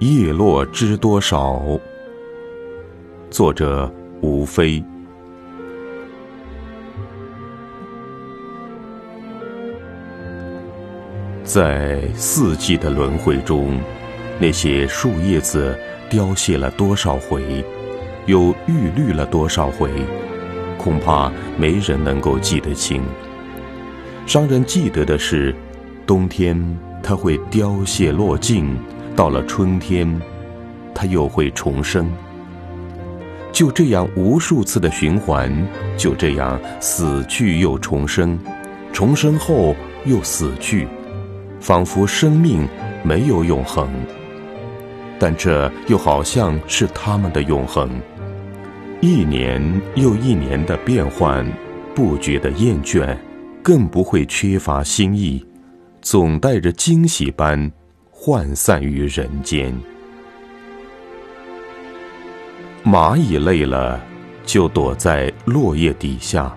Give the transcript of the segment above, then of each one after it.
叶落知多少？作者吴非。在四季的轮回中，那些树叶子凋谢了多少回，又郁绿了多少回，恐怕没人能够记得清。商人记得的是，冬天它会凋谢落尽，到了春天，它又会重生。就这样无数次的循环，就这样死去又重生，重生后又死去。仿佛生命没有永恒，但这又好像是他们的永恒。一年又一年的变换，不觉得厌倦，更不会缺乏新意，总带着惊喜般涣散于人间。蚂蚁累了，就躲在落叶底下，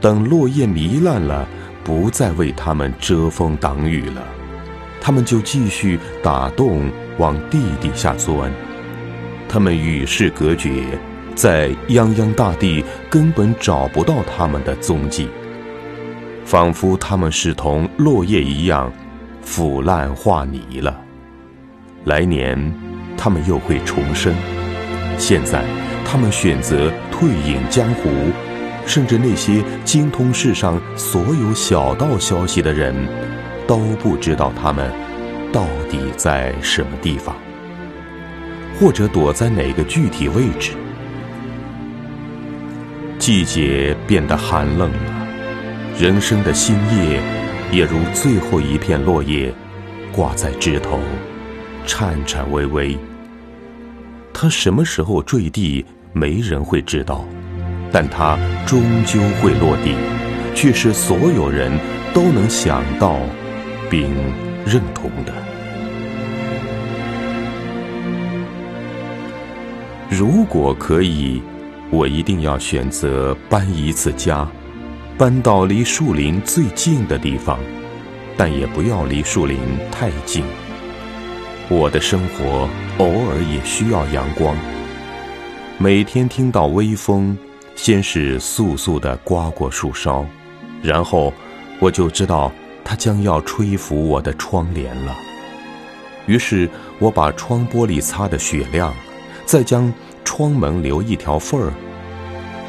等落叶糜烂了。不再为它们遮风挡雨了，它们就继续打洞往地底下钻。它们与世隔绝，在泱泱大地根本找不到它们的踪迹，仿佛它们是同落叶一样腐烂化泥了。来年，他们又会重生。现在，他们选择退隐江湖。甚至那些精通世上所有小道消息的人，都不知道他们到底在什么地方，或者躲在哪个具体位置。季节变得寒冷了，人生的新叶也如最后一片落叶，挂在枝头，颤颤巍巍。它什么时候坠地，没人会知道。但它终究会落地，却是所有人都能想到并认同的。如果可以，我一定要选择搬一次家，搬到离树林最近的地方，但也不要离树林太近。我的生活偶尔也需要阳光，每天听到微风。先是簌簌地刮过树梢，然后我就知道它将要吹拂我的窗帘了。于是我把窗玻璃擦得雪亮，再将窗门留一条缝儿。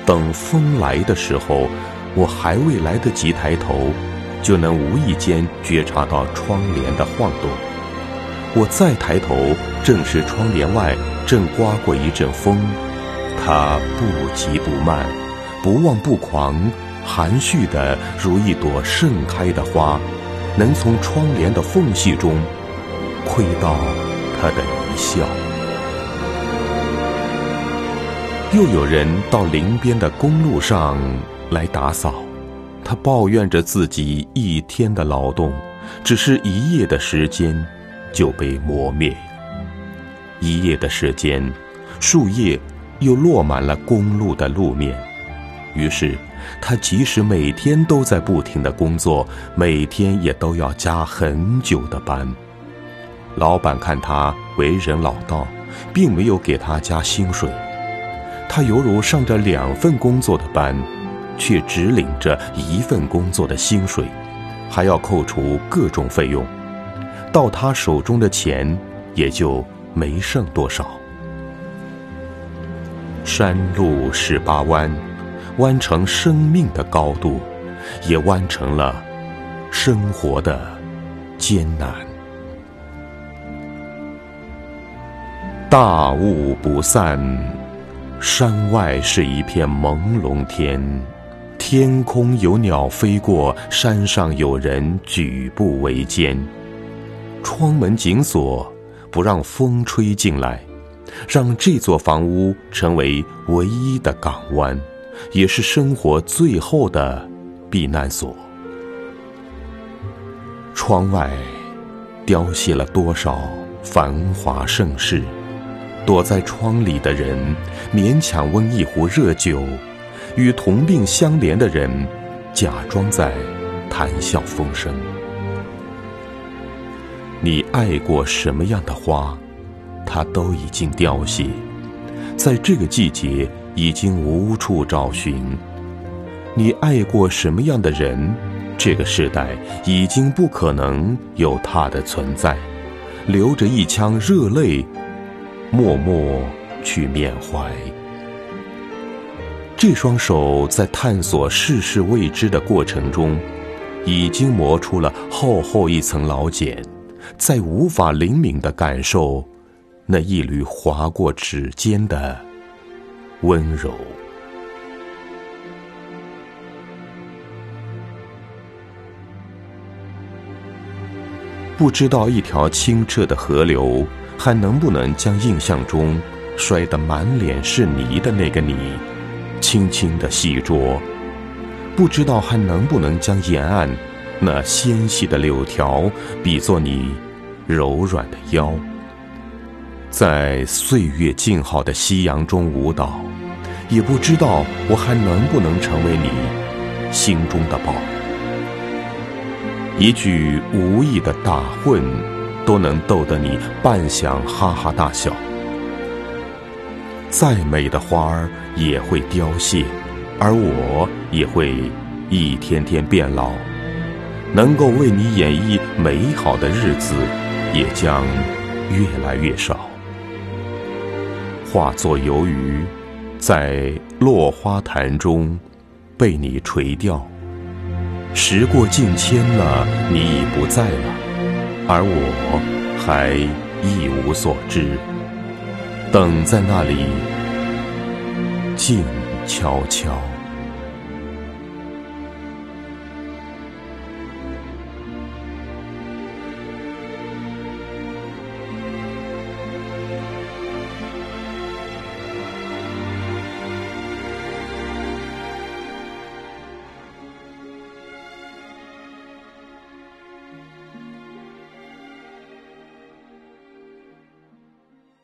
等风来的时候，我还未来得及抬头，就能无意间觉察到窗帘的晃动。我再抬头，正是窗帘外正刮过一阵风。它不急不慢，不忘不狂，含蓄的如一朵盛开的花，能从窗帘的缝隙中窥到它的一笑。又有人到林边的公路上来打扫，他抱怨着自己一天的劳动，只是一夜的时间就被磨灭。一夜的时间，树叶。又落满了公路的路面，于是他即使每天都在不停的工作，每天也都要加很久的班。老板看他为人老道，并没有给他加薪水，他犹如上着两份工作的班，却只领着一份工作的薪水，还要扣除各种费用，到他手中的钱也就没剩多少。山路十八弯，弯成生命的高度，也弯成了生活的艰难。大雾不散，山外是一片朦胧天，天空有鸟飞过，山上有人举步维艰。窗门紧锁，不让风吹进来。让这座房屋成为唯一的港湾，也是生活最后的避难所。窗外凋谢了多少繁华盛世，躲在窗里的人勉强温一壶热酒，与同病相怜的人假装在谈笑风生。你爱过什么样的花？它都已经凋谢，在这个季节已经无处找寻。你爱过什么样的人？这个时代已经不可能有他的存在。流着一腔热泪，默默去缅怀。这双手在探索世事未知的过程中，已经磨出了厚厚一层老茧，再无法灵敏的感受那一缕划过指尖的温柔。不知道一条清澈的河流，还能不能将印象中摔得满脸是泥的那个你，轻轻地洗濯？不知道还能不能将沿岸那纤细的柳条，比作你柔软的腰，在岁月静好的夕阳中舞蹈？也不知道我还能不能成为你心中的宝？一句无意的打混，都能逗得你半晌哈哈大笑。再美的花儿也会凋谢，而我也会一天天变老。能够为你演绎美好的日子，也将越来越少。化作游鱼，在落花潭中被你垂钓。时过境迁了，你已不在了，而我还一无所知，等在那里，静悄悄。